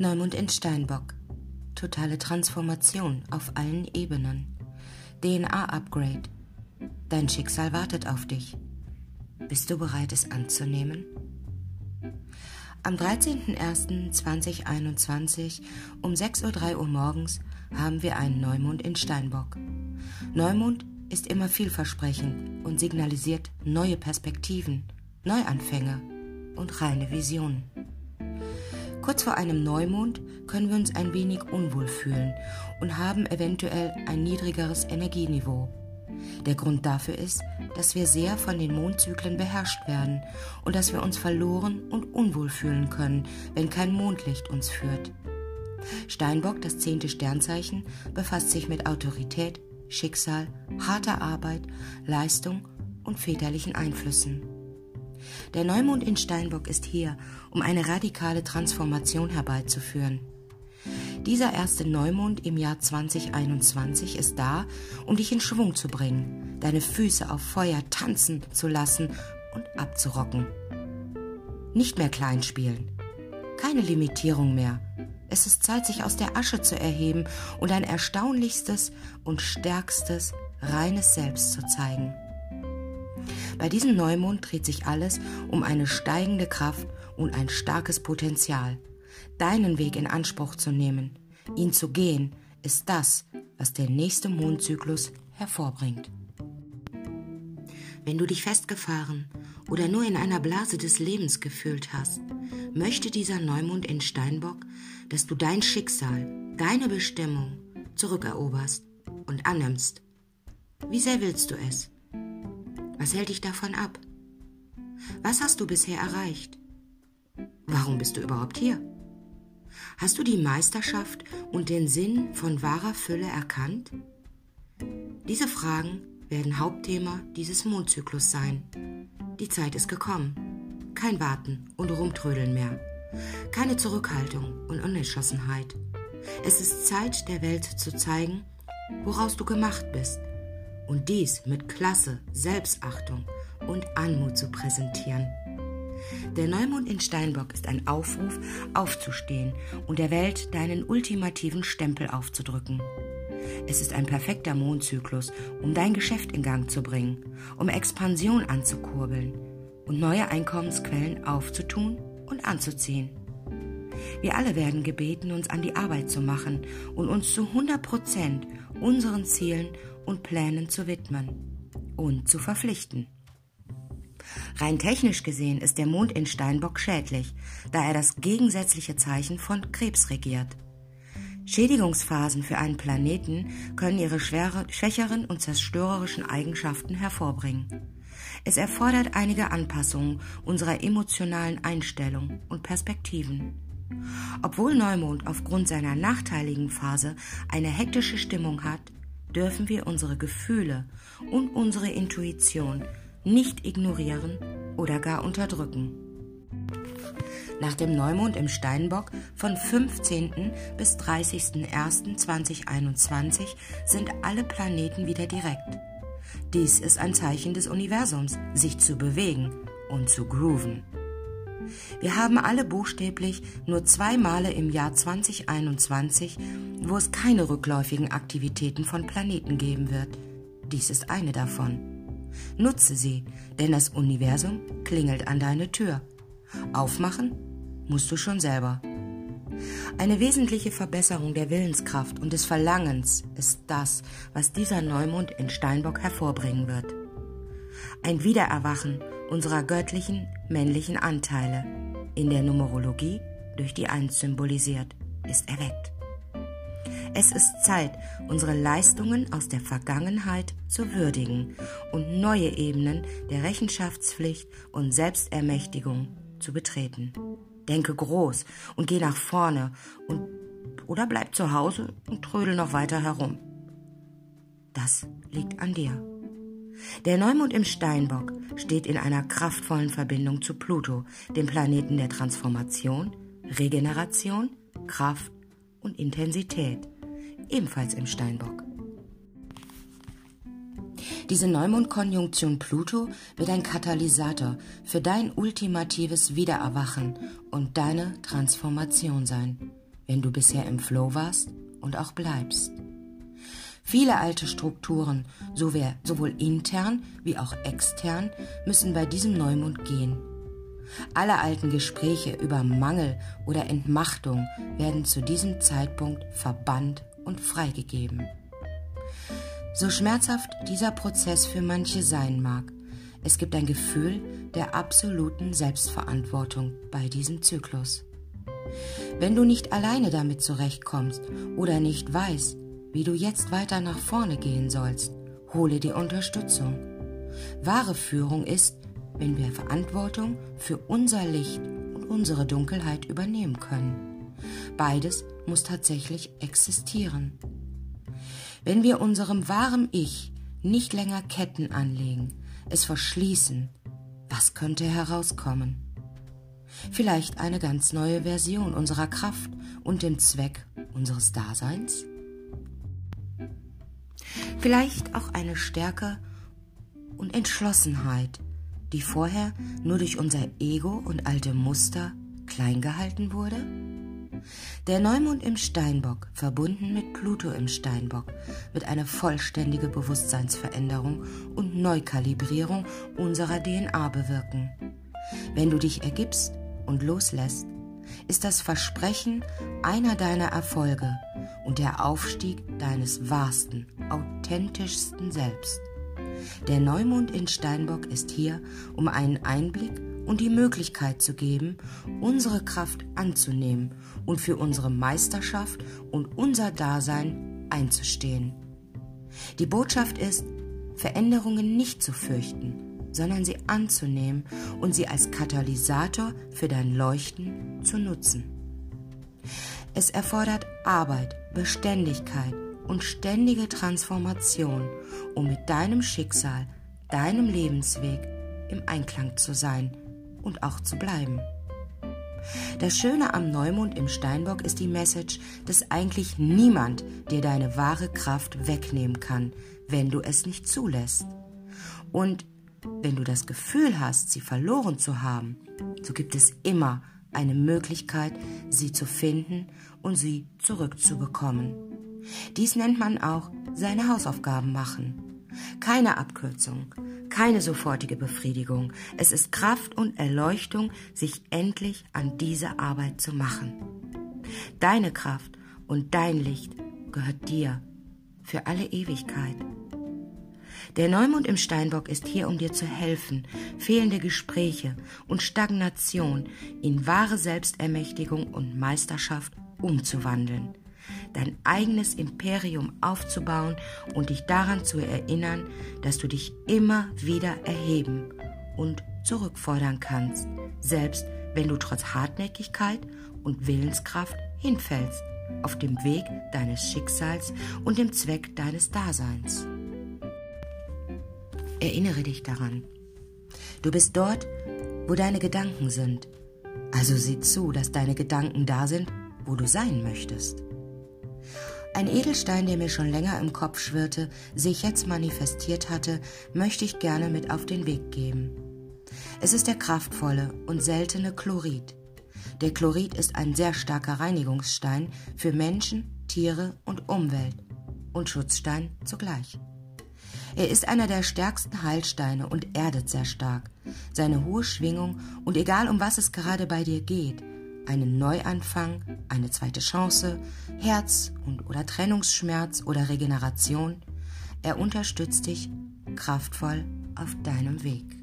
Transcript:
Neumond in Steinbock. Totale Transformation auf allen Ebenen. DNA-Upgrade. Dein Schicksal wartet auf dich. Bist du bereit, es anzunehmen? Am 13.01.2021 um 6.03 Uhr morgens haben wir einen Neumond in Steinbock. Neumond ist immer vielversprechend und signalisiert neue Perspektiven, Neuanfänge und reine Visionen. Kurz vor einem Neumond können wir uns ein wenig unwohl fühlen und haben eventuell ein niedrigeres Energieniveau. Der Grund dafür ist, dass wir sehr von den Mondzyklen beherrscht werden und dass wir uns verloren und unwohl fühlen können, wenn kein Mondlicht uns führt. Steinbock, das zehnte Sternzeichen, befasst sich mit Autorität, Schicksal, harter Arbeit, Leistung und väterlichen Einflüssen. Der Neumond in Steinbock ist hier, um eine radikale Transformation herbeizuführen. Dieser erste Neumond im Jahr 2021 ist da, um dich in Schwung zu bringen, deine Füße auf Feuer tanzen zu lassen und abzurocken. Nicht mehr klein spielen. Keine Limitierung mehr. Es ist Zeit, sich aus der Asche zu erheben und ein erstaunlichstes und stärkstes, reines Selbst zu zeigen. Bei diesem Neumond dreht sich alles um eine steigende Kraft und ein starkes Potenzial. Deinen Weg in Anspruch zu nehmen, ihn zu gehen, ist das, was der nächste Mondzyklus hervorbringt. Wenn du dich festgefahren oder nur in einer Blase des Lebens gefühlt hast, möchte dieser Neumond in Steinbock, dass du dein Schicksal, deine Bestimmung zurückeroberst und annimmst. Wie sehr willst du es? Was hält dich davon ab? Was hast du bisher erreicht? Warum bist du überhaupt hier? Hast du die Meisterschaft und den Sinn von wahrer Fülle erkannt? Diese Fragen werden Hauptthema dieses Mondzyklus sein. Die Zeit ist gekommen. Kein Warten und Rumtrödeln mehr. Keine Zurückhaltung und Unentschlossenheit. Es ist Zeit, der Welt zu zeigen, woraus du gemacht bist und dies mit Klasse, Selbstachtung und Anmut zu präsentieren. Der Neumond in Steinbock ist ein Aufruf, aufzustehen und der Welt deinen ultimativen Stempel aufzudrücken. Es ist ein perfekter Mondzyklus, um dein Geschäft in Gang zu bringen, um Expansion anzukurbeln und neue Einkommensquellen aufzutun und anzuziehen. Wir alle werden gebeten, uns an die Arbeit zu machen und uns zu 100 Prozent unseren Zielen und Plänen zu widmen und zu verpflichten. Rein technisch gesehen ist der Mond in Steinbock schädlich, da er das gegensätzliche Zeichen von Krebs regiert. Schädigungsphasen für einen Planeten können ihre schwere, schwächeren und zerstörerischen Eigenschaften hervorbringen. Es erfordert einige Anpassungen unserer emotionalen Einstellung und Perspektiven. Obwohl Neumond aufgrund seiner nachteiligen Phase eine hektische Stimmung hat, dürfen wir unsere Gefühle und unsere Intuition nicht ignorieren oder gar unterdrücken. Nach dem Neumond im Steinbock von 15. bis 30.01.2021 sind alle Planeten wieder direkt. Dies ist ein Zeichen des Universums, sich zu bewegen und zu grooven. Wir haben alle buchstäblich nur zwei Male im Jahr 2021, wo es keine rückläufigen Aktivitäten von Planeten geben wird. Dies ist eine davon. Nutze sie, denn das Universum klingelt an deine Tür. Aufmachen musst du schon selber. Eine wesentliche Verbesserung der Willenskraft und des Verlangens ist das, was dieser Neumond in Steinbock hervorbringen wird. Ein Wiedererwachen unserer göttlichen, männlichen Anteile, in der Numerologie durch die Eins symbolisiert, ist erweckt. Es ist Zeit, unsere Leistungen aus der Vergangenheit zu würdigen und neue Ebenen der Rechenschaftspflicht und Selbstermächtigung zu betreten. Denke groß und geh nach vorne und oder bleib zu Hause und trödel noch weiter herum. Das liegt an dir. Der Neumond im Steinbock steht in einer kraftvollen Verbindung zu Pluto, dem Planeten der Transformation, Regeneration, Kraft und Intensität, ebenfalls im Steinbock. Diese Neumondkonjunktion Pluto wird ein Katalysator für dein ultimatives Wiedererwachen und deine Transformation sein. wenn du bisher im Flow warst und auch bleibst. Viele alte Strukturen, sowohl intern wie auch extern, müssen bei diesem Neumond gehen. Alle alten Gespräche über Mangel oder Entmachtung werden zu diesem Zeitpunkt verbannt und freigegeben. So schmerzhaft dieser Prozess für manche sein mag, es gibt ein Gefühl der absoluten Selbstverantwortung bei diesem Zyklus. Wenn du nicht alleine damit zurechtkommst oder nicht weißt, wie du jetzt weiter nach vorne gehen sollst, hole dir Unterstützung. Wahre Führung ist, wenn wir Verantwortung für unser Licht und unsere Dunkelheit übernehmen können. Beides muss tatsächlich existieren. Wenn wir unserem wahren Ich nicht länger Ketten anlegen, es verschließen, was könnte herauskommen? Vielleicht eine ganz neue Version unserer Kraft und dem Zweck unseres Daseins? Vielleicht auch eine Stärke und Entschlossenheit, die vorher nur durch unser Ego und alte Muster klein gehalten wurde? Der Neumond im Steinbock, verbunden mit Pluto im Steinbock, wird eine vollständige Bewusstseinsveränderung und Neukalibrierung unserer DNA bewirken. Wenn du dich ergibst und loslässt, ist das Versprechen einer deiner Erfolge und der Aufstieg deines wahrsten, authentischsten Selbst. Der Neumond in Steinbock ist hier, um einen Einblick und die Möglichkeit zu geben, unsere Kraft anzunehmen und für unsere Meisterschaft und unser Dasein einzustehen. Die Botschaft ist, Veränderungen nicht zu fürchten, sondern sie anzunehmen und sie als Katalysator für dein Leuchten zu nutzen. Es erfordert Arbeit, Beständigkeit und ständige Transformation, um mit deinem Schicksal, deinem Lebensweg im Einklang zu sein und auch zu bleiben. Das Schöne am Neumond im Steinbock ist die Message, dass eigentlich niemand dir deine wahre Kraft wegnehmen kann, wenn du es nicht zulässt. Und wenn du das Gefühl hast, sie verloren zu haben, so gibt es immer eine Möglichkeit, sie zu finden und sie zurückzubekommen. Dies nennt man auch seine Hausaufgaben machen. Keine Abkürzung, keine sofortige Befriedigung. Es ist Kraft und Erleuchtung, sich endlich an diese Arbeit zu machen. Deine Kraft und dein Licht gehört dir für alle Ewigkeit. Der Neumond im Steinbock ist hier, um dir zu helfen, fehlende Gespräche und Stagnation in wahre Selbstermächtigung und Meisterschaft umzuwandeln, dein eigenes Imperium aufzubauen und dich daran zu erinnern, dass du dich immer wieder erheben und zurückfordern kannst, selbst wenn du trotz Hartnäckigkeit und Willenskraft hinfällst auf dem Weg deines Schicksals und dem Zweck deines Daseins. Erinnere dich daran. Du bist dort, wo deine Gedanken sind. Also sieh zu, dass deine Gedanken da sind, wo du sein möchtest. Ein Edelstein, der mir schon länger im Kopf schwirrte, sich jetzt manifestiert hatte, möchte ich gerne mit auf den Weg geben. Es ist der kraftvolle und seltene Chlorid. Der Chlorid ist ein sehr starker Reinigungsstein für Menschen, Tiere und Umwelt und Schutzstein zugleich. Er ist einer der stärksten Heilsteine und erdet sehr stark. Seine hohe Schwingung und egal um was es gerade bei dir geht, einen Neuanfang, eine zweite Chance, Herz- und oder Trennungsschmerz oder Regeneration, er unterstützt dich kraftvoll auf deinem Weg.